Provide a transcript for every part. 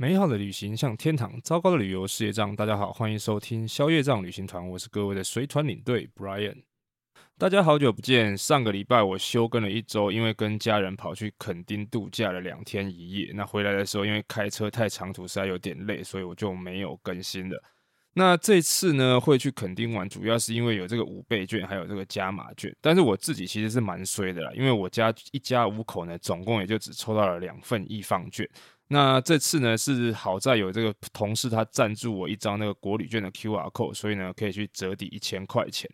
美好的旅行像天堂，糟糕的旅游事业障。大家好，欢迎收听消业障旅行团，我是各位的随团领队 Brian。大家好久不见，上个礼拜我休更了一周，因为跟家人跑去垦丁度假了两天一夜。那回来的时候，因为开车太长途，实在有点累，所以我就没有更新了。那这次呢，会去垦丁玩，主要是因为有这个五倍券，还有这个加码券。但是我自己其实是蛮衰的啦，因为我家一家五口呢，总共也就只抽到了两份易放券。那这次呢，是好在有这个同事他赞助我一张那个国旅券的 QR code，所以呢可以去折抵一千块钱。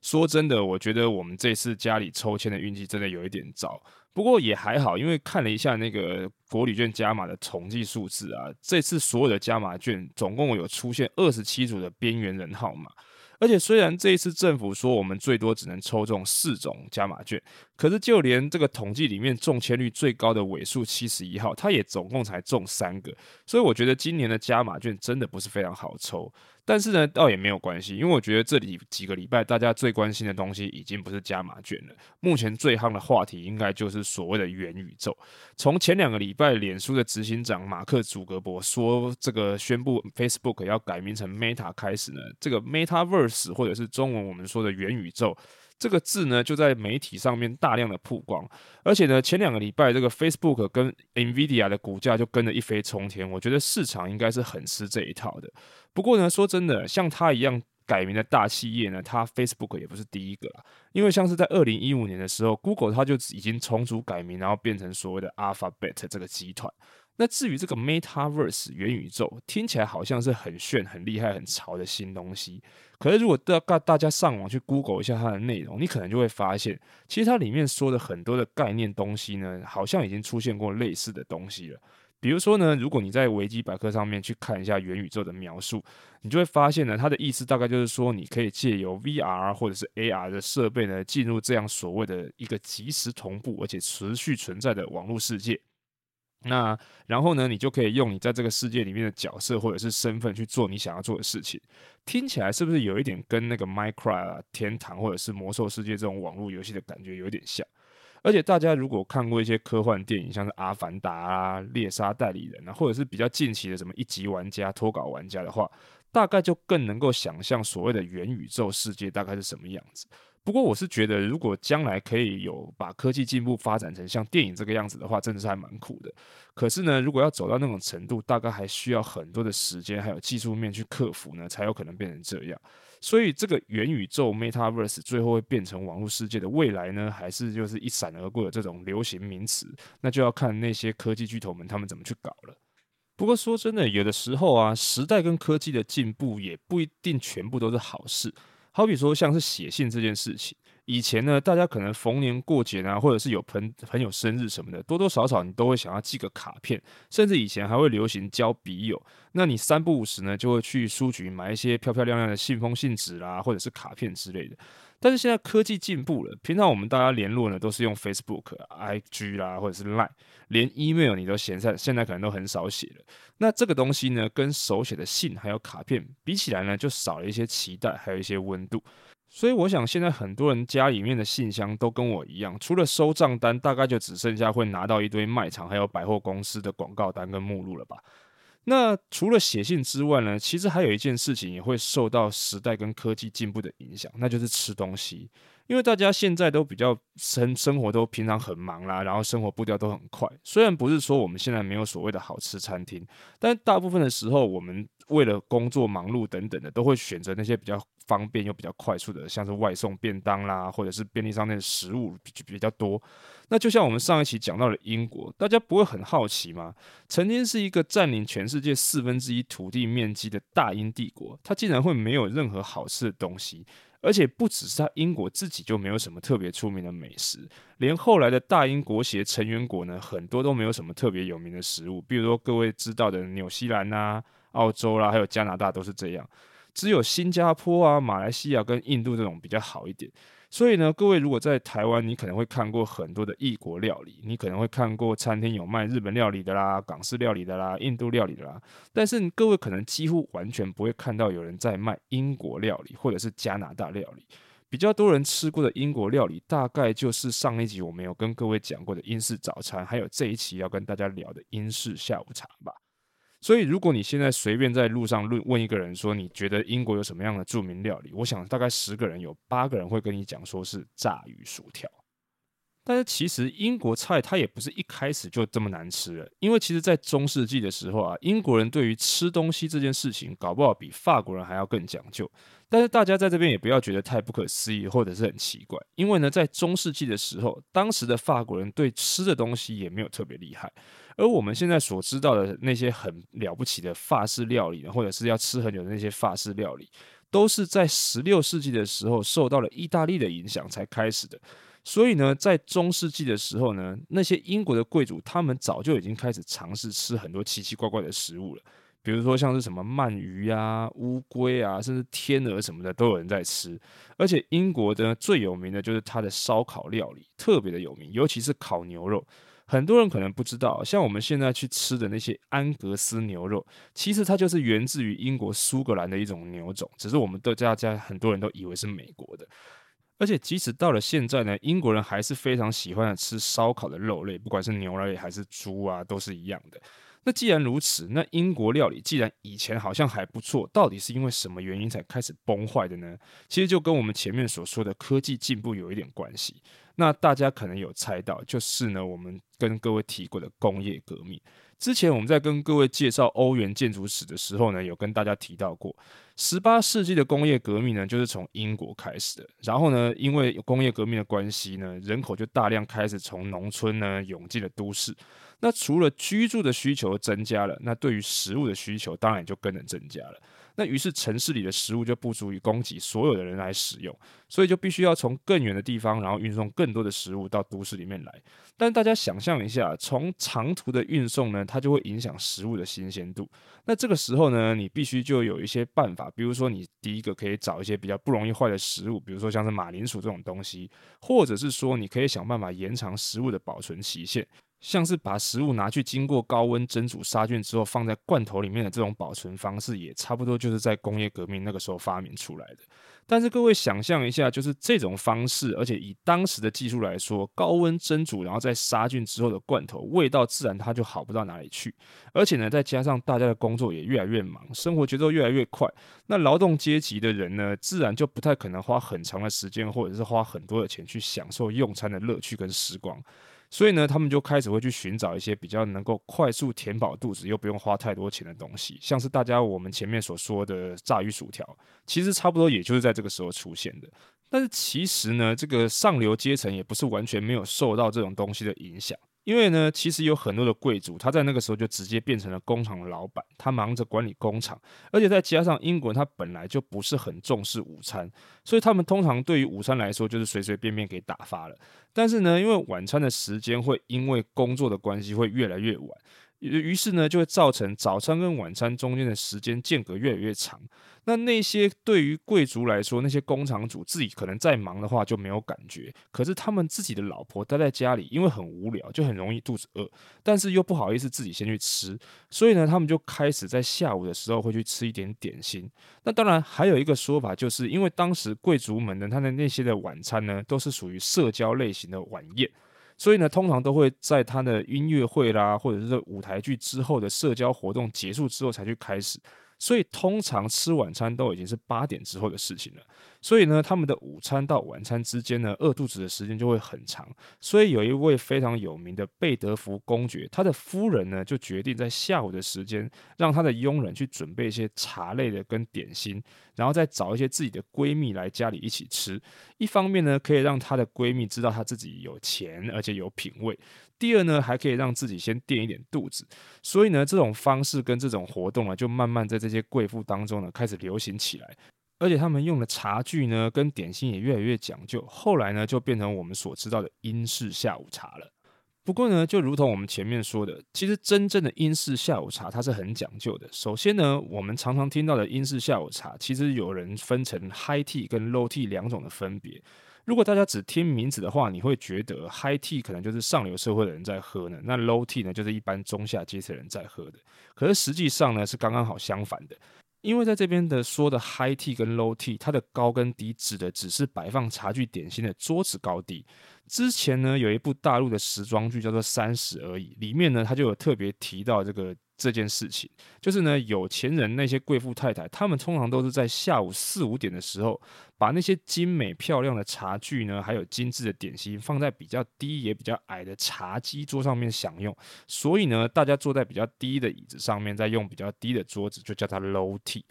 说真的，我觉得我们这次家里抽签的运气真的有一点糟，不过也还好，因为看了一下那个国旅券加码的统计数字啊，这次所有的加码券总共有出现二十七组的边缘人号码。而且虽然这一次政府说我们最多只能抽中四种加码券，可是就连这个统计里面中签率最高的尾数七十一号，它也总共才中三个，所以我觉得今年的加码券真的不是非常好抽。但是呢，倒也没有关系，因为我觉得这里几个礼拜大家最关心的东西已经不是加码券了。目前最夯的话题应该就是所谓的元宇宙。从前两个礼拜，脸书的执行长马克·祖格伯说这个宣布 Facebook 要改名成 Meta 开始呢，这个 Metaverse 或者是中文我们说的元宇宙。这个字呢，就在媒体上面大量的曝光，而且呢，前两个礼拜这个 Facebook 跟 Nvidia 的股价就跟着一飞冲天，我觉得市场应该是很吃这一套的。不过呢，说真的，像它一样改名的大企业呢，它 Facebook 也不是第一个啦，因为像是在二零一五年的时候，Google 它就已经重组改名，然后变成所谓的 Alphabet 这个集团。那至于这个 Metaverse 元宇宙，听起来好像是很炫、很厉害、很潮的新东西。可是如果大大大家上网去 Google 一下它的内容，你可能就会发现，其实它里面说的很多的概念东西呢，好像已经出现过类似的东西了。比如说呢，如果你在维基百科上面去看一下元宇宙的描述，你就会发现呢，它的意思大概就是说，你可以借由 VR 或者是 AR 的设备呢，进入这样所谓的一个即时同步而且持续存在的网络世界。那然后呢，你就可以用你在这个世界里面的角色或者是身份去做你想要做的事情。听起来是不是有一点跟那个 Minecraft 啊、天堂或者是魔兽世界这种网络游戏的感觉有点像？而且大家如果看过一些科幻电影，像是《阿凡达》啊、《猎杀代理人》啊，或者是比较近期的什么一级玩家、脱稿玩家的话，大概就更能够想象所谓的元宇宙世界大概是什么样子。不过我是觉得，如果将来可以有把科技进步发展成像电影这个样子的话，真的是还蛮酷的。可是呢，如果要走到那种程度，大概还需要很多的时间，还有技术面去克服呢，才有可能变成这样。所以，这个元宇宙 （Metaverse） 最后会变成网络世界的未来呢，还是就是一闪而过的这种流行名词？那就要看那些科技巨头们他们怎么去搞了。不过说真的，有的时候啊，时代跟科技的进步也不一定全部都是好事。好比说，像是写信这件事情，以前呢，大家可能逢年过节啊，或者是有朋朋友生日什么的，多多少少你都会想要寄个卡片，甚至以前还会流行交笔友。那你三不五时呢，就会去书局买一些漂漂亮亮的信封、信纸啦，或者是卡片之类的。但是现在科技进步了，平常我们大家联络呢都是用 Facebook、IG 啦，或者是 Line，连 email 你都嫌在现在可能都很少写了。那这个东西呢，跟手写的信还有卡片比起来呢，就少了一些期待，还有一些温度。所以我想现在很多人家里面的信箱都跟我一样，除了收账单，大概就只剩下会拿到一堆卖场还有百货公司的广告单跟目录了吧。那除了写信之外呢，其实还有一件事情也会受到时代跟科技进步的影响，那就是吃东西。因为大家现在都比较生生活都平常很忙啦，然后生活步调都很快。虽然不是说我们现在没有所谓的好吃餐厅，但大部分的时候我们为了工作忙碌等等的，都会选择那些比较方便又比较快速的，像是外送便当啦，或者是便利商店的食物比比较多。那就像我们上一期讲到的英国，大家不会很好奇吗？曾经是一个占领全世界四分之一土地面积的大英帝国，它竟然会没有任何好吃的东西，而且不只是它英国自己就没有什么特别出名的美食，连后来的大英国协成员国呢，很多都没有什么特别有名的食物，比如说各位知道的纽西兰啊、澳洲啦、还有加拿大都是这样，只有新加坡啊、马来西亚跟印度这种比较好一点。所以呢，各位如果在台湾，你可能会看过很多的异国料理，你可能会看过餐厅有卖日本料理的啦、港式料理的啦、印度料理的啦，但是各位可能几乎完全不会看到有人在卖英国料理或者是加拿大料理。比较多人吃过的英国料理，大概就是上一集我们有跟各位讲过的英式早餐，还有这一期要跟大家聊的英式下午茶吧。所以，如果你现在随便在路上问问一个人说，你觉得英国有什么样的著名料理？我想大概十个人有八个人会跟你讲说是炸鱼薯条。但是其实英国菜它也不是一开始就这么难吃了，因为其实，在中世纪的时候啊，英国人对于吃东西这件事情，搞不好比法国人还要更讲究。但是大家在这边也不要觉得太不可思议或者是很奇怪，因为呢，在中世纪的时候，当时的法国人对吃的东西也没有特别厉害，而我们现在所知道的那些很了不起的法式料理，或者是要吃很久的那些法式料理，都是在十六世纪的时候受到了意大利的影响才开始的。所以呢，在中世纪的时候呢，那些英国的贵族他们早就已经开始尝试吃很多奇奇怪怪的食物了，比如说像是什么鳗鱼啊、乌龟啊，甚至天鹅什么的都有人在吃。而且英国的最有名的就是它的烧烤料理，特别的有名，尤其是烤牛肉。很多人可能不知道，像我们现在去吃的那些安格斯牛肉，其实它就是源自于英国苏格兰的一种牛种，只是我们的大家很多人都以为是美国的。而且，即使到了现在呢，英国人还是非常喜欢吃烧烤的肉类，不管是牛类还是猪啊，都是一样的。那既然如此，那英国料理既然以前好像还不错，到底是因为什么原因才开始崩坏的呢？其实就跟我们前面所说的科技进步有一点关系。那大家可能有猜到，就是呢，我们跟各位提过的工业革命。之前我们在跟各位介绍欧元建筑史的时候呢，有跟大家提到过，十八世纪的工业革命呢，就是从英国开始的。然后呢，因为工业革命的关系呢，人口就大量开始从农村呢涌进了都市。那除了居住的需求增加了，那对于食物的需求当然也就跟着增加了。那于是城市里的食物就不足以供给所有的人来使用，所以就必须要从更远的地方，然后运送更多的食物到都市里面来。但大家想象一下，从长途的运送呢，它就会影响食物的新鲜度。那这个时候呢，你必须就有一些办法，比如说你第一个可以找一些比较不容易坏的食物，比如说像是马铃薯这种东西，或者是说你可以想办法延长食物的保存期限。像是把食物拿去经过高温蒸煮杀菌之后放在罐头里面的这种保存方式，也差不多就是在工业革命那个时候发明出来的。但是各位想象一下，就是这种方式，而且以当时的技术来说，高温蒸煮然后再杀菌之后的罐头，味道自然它就好不到哪里去。而且呢，再加上大家的工作也越来越忙，生活节奏越来越快，那劳动阶级的人呢，自然就不太可能花很长的时间或者是花很多的钱去享受用餐的乐趣跟时光。所以呢，他们就开始会去寻找一些比较能够快速填饱肚子又不用花太多钱的东西，像是大家我们前面所说的炸鱼薯条，其实差不多也就是在这个时候出现的。但是其实呢，这个上流阶层也不是完全没有受到这种东西的影响。因为呢，其实有很多的贵族，他在那个时候就直接变成了工厂的老板，他忙着管理工厂，而且再加上英国人他本来就不是很重视午餐，所以他们通常对于午餐来说就是随随便便给打发了。但是呢，因为晚餐的时间会因为工作的关系会越来越晚。于是呢，就会造成早餐跟晚餐中间的时间间隔越来越长。那那些对于贵族来说，那些工厂主自己可能再忙的话就没有感觉。可是他们自己的老婆待在家里，因为很无聊，就很容易肚子饿，但是又不好意思自己先去吃，所以呢，他们就开始在下午的时候会去吃一点点心。那当然还有一个说法，就是因为当时贵族们呢，他的那些的晚餐呢，都是属于社交类型的晚宴。所以呢，通常都会在他的音乐会啦，或者是舞台剧之后的社交活动结束之后才去开始。所以通常吃晚餐都已经是八点之后的事情了。所以呢，他们的午餐到晚餐之间呢，饿肚子的时间就会很长。所以有一位非常有名的贝德福公爵，他的夫人呢就决定在下午的时间，让他的佣人去准备一些茶类的跟点心，然后再找一些自己的闺蜜来家里一起吃。一方面呢，可以让她的闺蜜知道她自己有钱而且有品味；第二呢，还可以让自己先垫一点肚子。所以呢，这种方式跟这种活动呢，就慢慢在这些贵妇当中呢开始流行起来。而且他们用的茶具呢，跟点心也越来越讲究。后来呢，就变成我们所知道的英式下午茶了。不过呢，就如同我们前面说的，其实真正的英式下午茶它是很讲究的。首先呢，我们常常听到的英式下午茶，其实有人分成 high tea 跟 low tea 两种的分别。如果大家只听名字的话，你会觉得 high tea 可能就是上流社会的人在喝呢，那 low tea 呢，就是一般中下阶层人在喝的。可是实际上呢，是刚刚好相反的。因为在这边的说的 high tea 跟 low tea，它的高跟低指的只是摆放茶具点心的桌子高低。之前呢，有一部大陆的时装剧叫做《三十而已》，里面呢，它就有特别提到这个这件事情，就是呢，有钱人那些贵妇太太，他们通常都是在下午四五点的时候，把那些精美漂亮的茶具呢，还有精致的点心，放在比较低也比较矮的茶几桌上面享用。所以呢，大家坐在比较低的椅子上面，再用比较低的桌子，就叫它 low tea。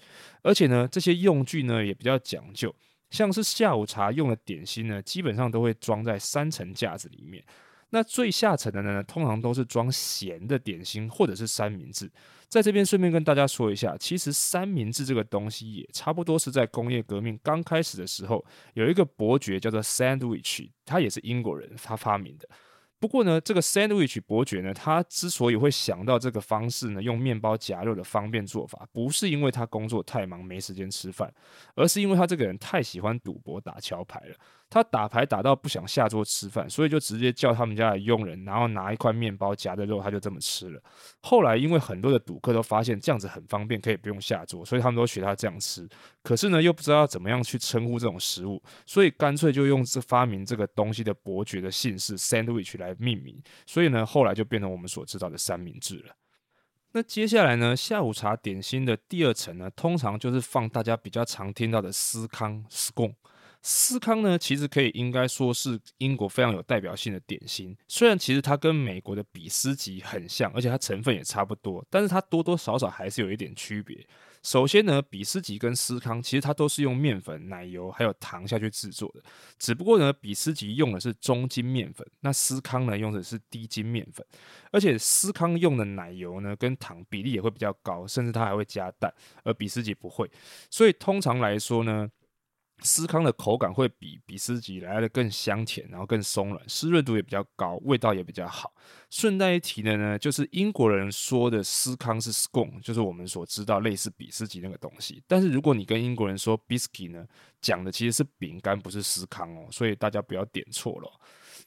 而且呢，这些用具呢也比较讲究，像是下午茶用的点心呢，基本上都会装在三层架子里面。那最下层的呢，通常都是装咸的点心或者是三明治。在这边顺便跟大家说一下，其实三明治这个东西也差不多是在工业革命刚开始的时候，有一个伯爵叫做 Sandwich，他也是英国人，他发明的。不过呢，这个 Sandwich 伯爵呢，他之所以会想到这个方式呢，用面包夹肉的方便做法，不是因为他工作太忙没时间吃饭，而是因为他这个人太喜欢赌博打桥牌了。他打牌打到不想下桌吃饭，所以就直接叫他们家的佣人，然后拿一块面包夹着肉，他就这么吃了。后来因为很多的赌客都发现这样子很方便，可以不用下桌，所以他们都学他这样吃。可是呢，又不知道怎么样去称呼这种食物，所以干脆就用这发明这个东西的伯爵的姓氏 Sandwich 来来命名。所以呢，后来就变成我们所知道的三明治了。那接下来呢，下午茶点心的第二层呢，通常就是放大家比较常听到的司康 scone。司康呢，其实可以应该说是英国非常有代表性的点心。虽然其实它跟美国的比斯吉很像，而且它成分也差不多，但是它多多少少还是有一点区别。首先呢，比斯吉跟司康其实它都是用面粉、奶油还有糖下去制作的，只不过呢，比斯吉用的是中筋面粉，那司康呢用的是低筋面粉，而且司康用的奶油呢跟糖比例也会比较高，甚至它还会加蛋，而比斯吉不会。所以通常来说呢，司康的口感会比比斯吉来的更香甜，然后更松软，湿润度也比较高，味道也比较好。顺带一提的呢，就是英国人说的司康是 scone，就是我们所知道类似比斯吉那个东西。但是如果你跟英国人说 biscuit 呢，讲的其实是饼干，不是司康哦，所以大家不要点错了。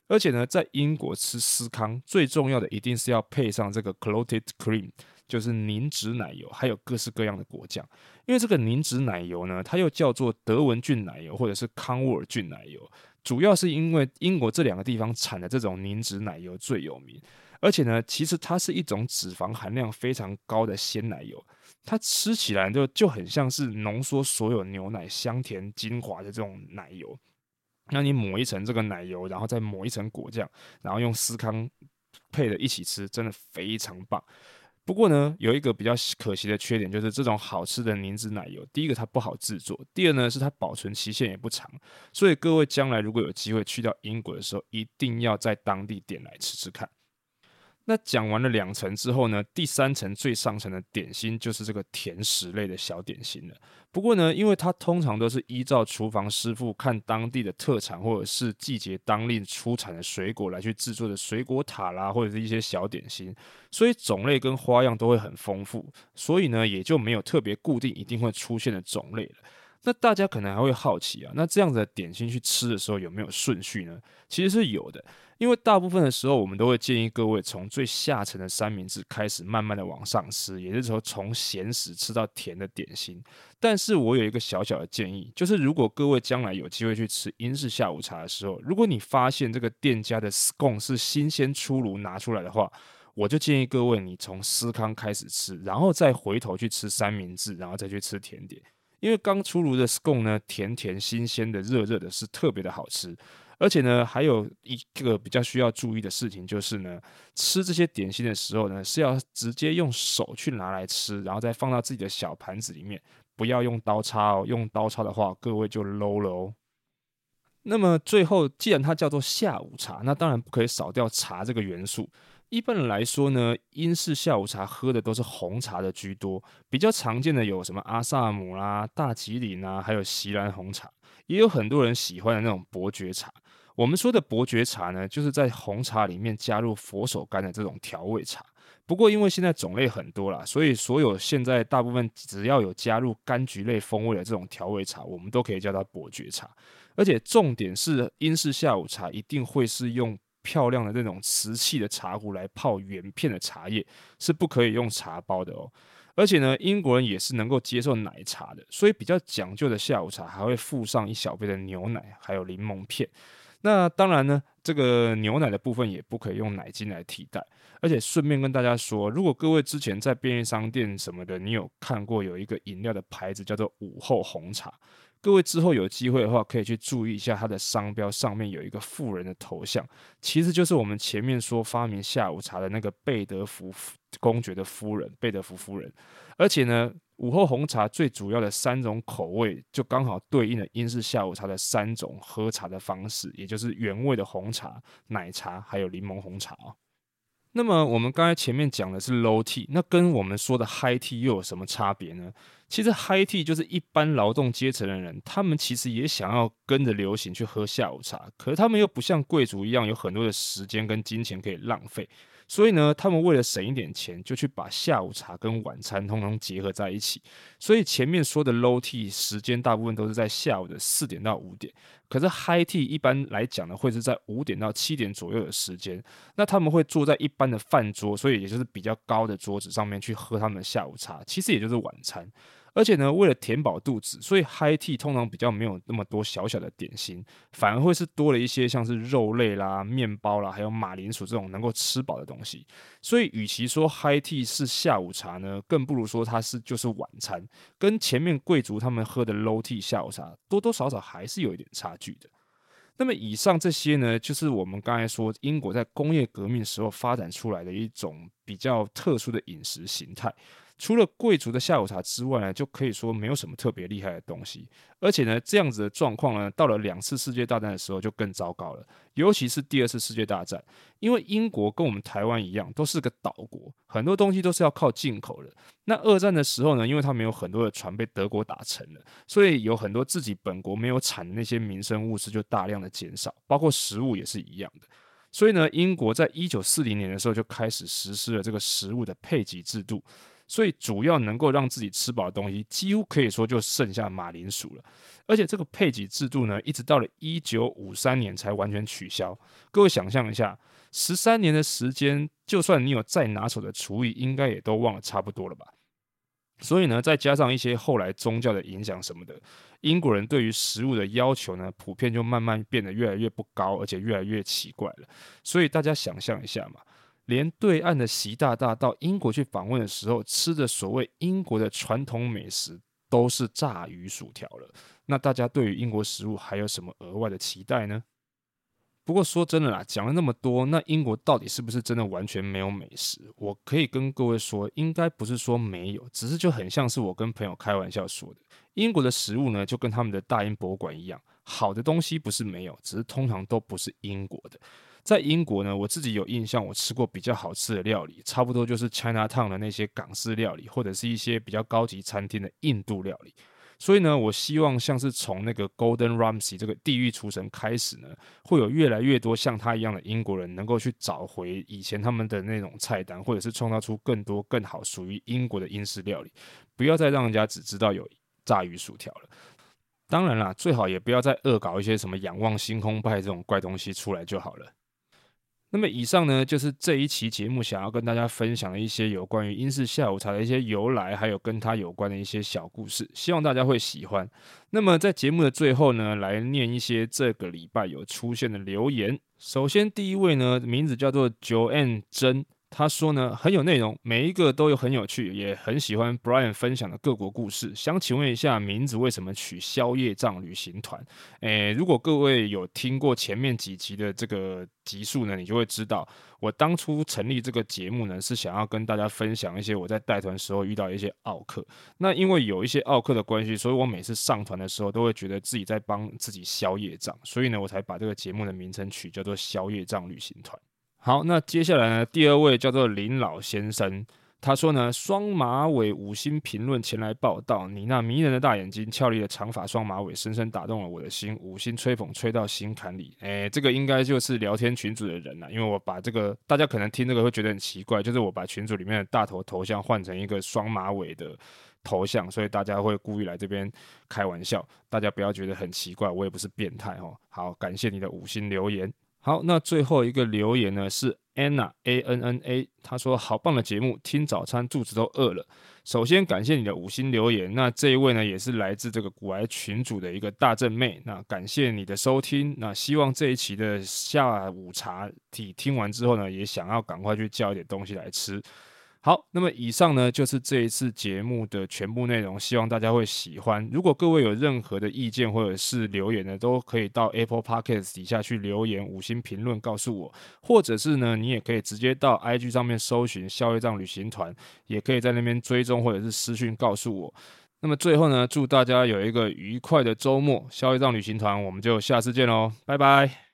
而且呢，在英国吃司康最重要的一定是要配上这个 clotted cream。就是凝脂奶油，还有各式各样的果酱。因为这个凝脂奶油呢，它又叫做德文郡奶油或者是康沃尔郡奶油，主要是因为英国这两个地方产的这种凝脂奶油最有名。而且呢，其实它是一种脂肪含量非常高的鲜奶油，它吃起来就就很像是浓缩所有牛奶香甜精华的这种奶油。那你抹一层这个奶油，然后再抹一层果酱，然后用司康配着一起吃，真的非常棒。不过呢，有一个比较可惜的缺点，就是这种好吃的凝脂奶油，第一个它不好制作，第二呢是它保存期限也不长，所以各位将来如果有机会去到英国的时候，一定要在当地点来吃吃看。那讲完了两层之后呢，第三层最上层的点心就是这个甜食类的小点心了。不过呢，因为它通常都是依照厨房师傅看当地的特产或者是季节当令出产的水果来去制作的水果塔啦，或者是一些小点心，所以种类跟花样都会很丰富，所以呢也就没有特别固定一定会出现的种类了。那大家可能还会好奇啊，那这样子的点心去吃的时候有没有顺序呢？其实是有的，因为大部分的时候我们都会建议各位从最下层的三明治开始，慢慢的往上吃，也就是说从咸食吃到甜的点心。但是我有一个小小的建议，就是如果各位将来有机会去吃英式下午茶的时候，如果你发现这个店家的 scone 是新鲜出炉拿出来的话，我就建议各位你从司康开始吃，然后再回头去吃三明治，然后再去吃甜点。因为刚出炉的 scone 呢，甜甜新鲜的、热热的，是特别的好吃。而且呢，还有一个比较需要注意的事情，就是呢，吃这些点心的时候呢，是要直接用手去拿来吃，然后再放到自己的小盘子里面，不要用刀叉哦。用刀叉的话，各位就 low 了哦。那么最后，既然它叫做下午茶，那当然不可以少掉茶这个元素。一般来说呢，英式下午茶喝的都是红茶的居多，比较常见的有什么阿萨姆啦、大吉岭啊，还有锡兰红茶，也有很多人喜欢的那种伯爵茶。我们说的伯爵茶呢，就是在红茶里面加入佛手柑的这种调味茶。不过因为现在种类很多啦，所以所有现在大部分只要有加入柑橘类风味的这种调味茶，我们都可以叫它伯爵茶。而且重点是，英式下午茶一定会是用。漂亮的那种瓷器的茶壶来泡原片的茶叶是不可以用茶包的哦。而且呢，英国人也是能够接受奶茶的，所以比较讲究的下午茶还会附上一小杯的牛奶，还有柠檬片。那当然呢，这个牛奶的部分也不可以用奶精来替代。而且顺便跟大家说，如果各位之前在便利商店什么的，你有看过有一个饮料的牌子叫做午后红茶。各位之后有机会的话，可以去注意一下它的商标上面有一个富人的头像，其实就是我们前面说发明下午茶的那个贝德福公爵的夫人，贝德福夫人。而且呢，午后红茶最主要的三种口味，就刚好对应了英式下午茶的三种喝茶的方式，也就是原味的红茶、奶茶还有柠檬红茶。那么我们刚才前面讲的是 low tea，那跟我们说的 high tea 又有什么差别呢？其实 high tea 就是一般劳动阶层的人，他们其实也想要跟着流行去喝下午茶，可是他们又不像贵族一样有很多的时间跟金钱可以浪费。所以呢，他们为了省一点钱，就去把下午茶跟晚餐通通结合在一起。所以前面说的 low tea 时间大部分都是在下午的四点到五点，可是 high tea 一般来讲呢，会是在五点到七点左右的时间。那他们会坐在一般的饭桌，所以也就是比较高的桌子上面去喝他们的下午茶，其实也就是晚餐。而且呢，为了填饱肚子，所以 high tea 通常比较没有那么多小小的点心，反而会是多了一些像是肉类啦、面包啦，还有马铃薯这种能够吃饱的东西。所以，与其说 high tea 是下午茶呢，更不如说它是就是晚餐，跟前面贵族他们喝的 low tea 下午茶多多少少还是有一点差距的。那么，以上这些呢，就是我们刚才说英国在工业革命时候发展出来的一种比较特殊的饮食形态。除了贵族的下午茶之外呢，就可以说没有什么特别厉害的东西。而且呢，这样子的状况呢，到了两次世界大战的时候就更糟糕了。尤其是第二次世界大战，因为英国跟我们台湾一样，都是个岛国，很多东西都是要靠进口的。那二战的时候呢，因为他们有很多的船被德国打沉了，所以有很多自己本国没有产的那些民生物资就大量的减少，包括食物也是一样的。所以呢，英国在一九四零年的时候就开始实施了这个食物的配给制度。所以主要能够让自己吃饱的东西，几乎可以说就剩下马铃薯了。而且这个配给制度呢，一直到了一九五三年才完全取消。各位想象一下，十三年的时间，就算你有再拿手的厨艺，应该也都忘了差不多了吧？所以呢，再加上一些后来宗教的影响什么的，英国人对于食物的要求呢，普遍就慢慢变得越来越不高，而且越来越奇怪了。所以大家想象一下嘛。连对岸的习大大到英国去访问的时候，吃的所谓英国的传统美食都是炸鱼薯条了。那大家对于英国食物还有什么额外的期待呢？不过说真的啦，讲了那么多，那英国到底是不是真的完全没有美食？我可以跟各位说，应该不是说没有，只是就很像是我跟朋友开玩笑说的，英国的食物呢，就跟他们的大英博物馆一样，好的东西不是没有，只是通常都不是英国的。在英国呢，我自己有印象，我吃过比较好吃的料理，差不多就是 China Town 的那些港式料理，或者是一些比较高级餐厅的印度料理。所以呢，我希望像是从那个 Golden Ramsy 这个地狱厨神开始呢，会有越来越多像他一样的英国人能够去找回以前他们的那种菜单，或者是创造出更多更好属于英国的英式料理，不要再让人家只知道有炸鱼薯条了。当然啦，最好也不要再恶搞一些什么仰望星空派这种怪东西出来就好了。那么以上呢，就是这一期节目想要跟大家分享的一些有关于英式下午茶的一些由来，还有跟它有关的一些小故事，希望大家会喜欢。那么在节目的最后呢，来念一些这个礼拜有出现的留言。首先第一位呢，名字叫做 Joanne 真。他说呢，很有内容，每一个都有很有趣，也很喜欢 Brian 分享的各国故事。想请问一下，名字为什么取消夜障旅行团？诶，如果各位有听过前面几集的这个集数呢，你就会知道，我当初成立这个节目呢，是想要跟大家分享一些我在带团时候遇到一些奥客。那因为有一些奥客的关系，所以我每次上团的时候都会觉得自己在帮自己消业障，所以呢，我才把这个节目的名称取叫做消夜障旅行团。好，那接下来呢，第二位叫做林老先生，他说呢，双马尾五星评论前来报道，你那迷人的大眼睛、俏丽的长发、双马尾，深深打动了我的心，五星吹捧吹到心坎里。诶，这个应该就是聊天群组的人了，因为我把这个大家可能听这个会觉得很奇怪，就是我把群组里面的大头头像换成一个双马尾的头像，所以大家会故意来这边开玩笑，大家不要觉得很奇怪，我也不是变态哦。好，感谢你的五星留言。好，那最后一个留言呢是 Anna A N N A，他说好棒的节目，听早餐肚子都饿了。首先感谢你的五星留言，那这一位呢也是来自这个古癌群组的一个大正妹，那感谢你的收听，那希望这一期的下午茶体听完之后呢，也想要赶快去叫一点东西来吃。好，那么以上呢就是这一次节目的全部内容，希望大家会喜欢。如果各位有任何的意见或者是留言呢，都可以到 Apple Podcast 底下去留言五星评论告诉我，或者是呢，你也可以直接到 IG 上面搜寻消业障旅行团，也可以在那边追踪或者是私讯告诉我。那么最后呢，祝大家有一个愉快的周末，消业障旅行团，我们就下次见喽，拜拜。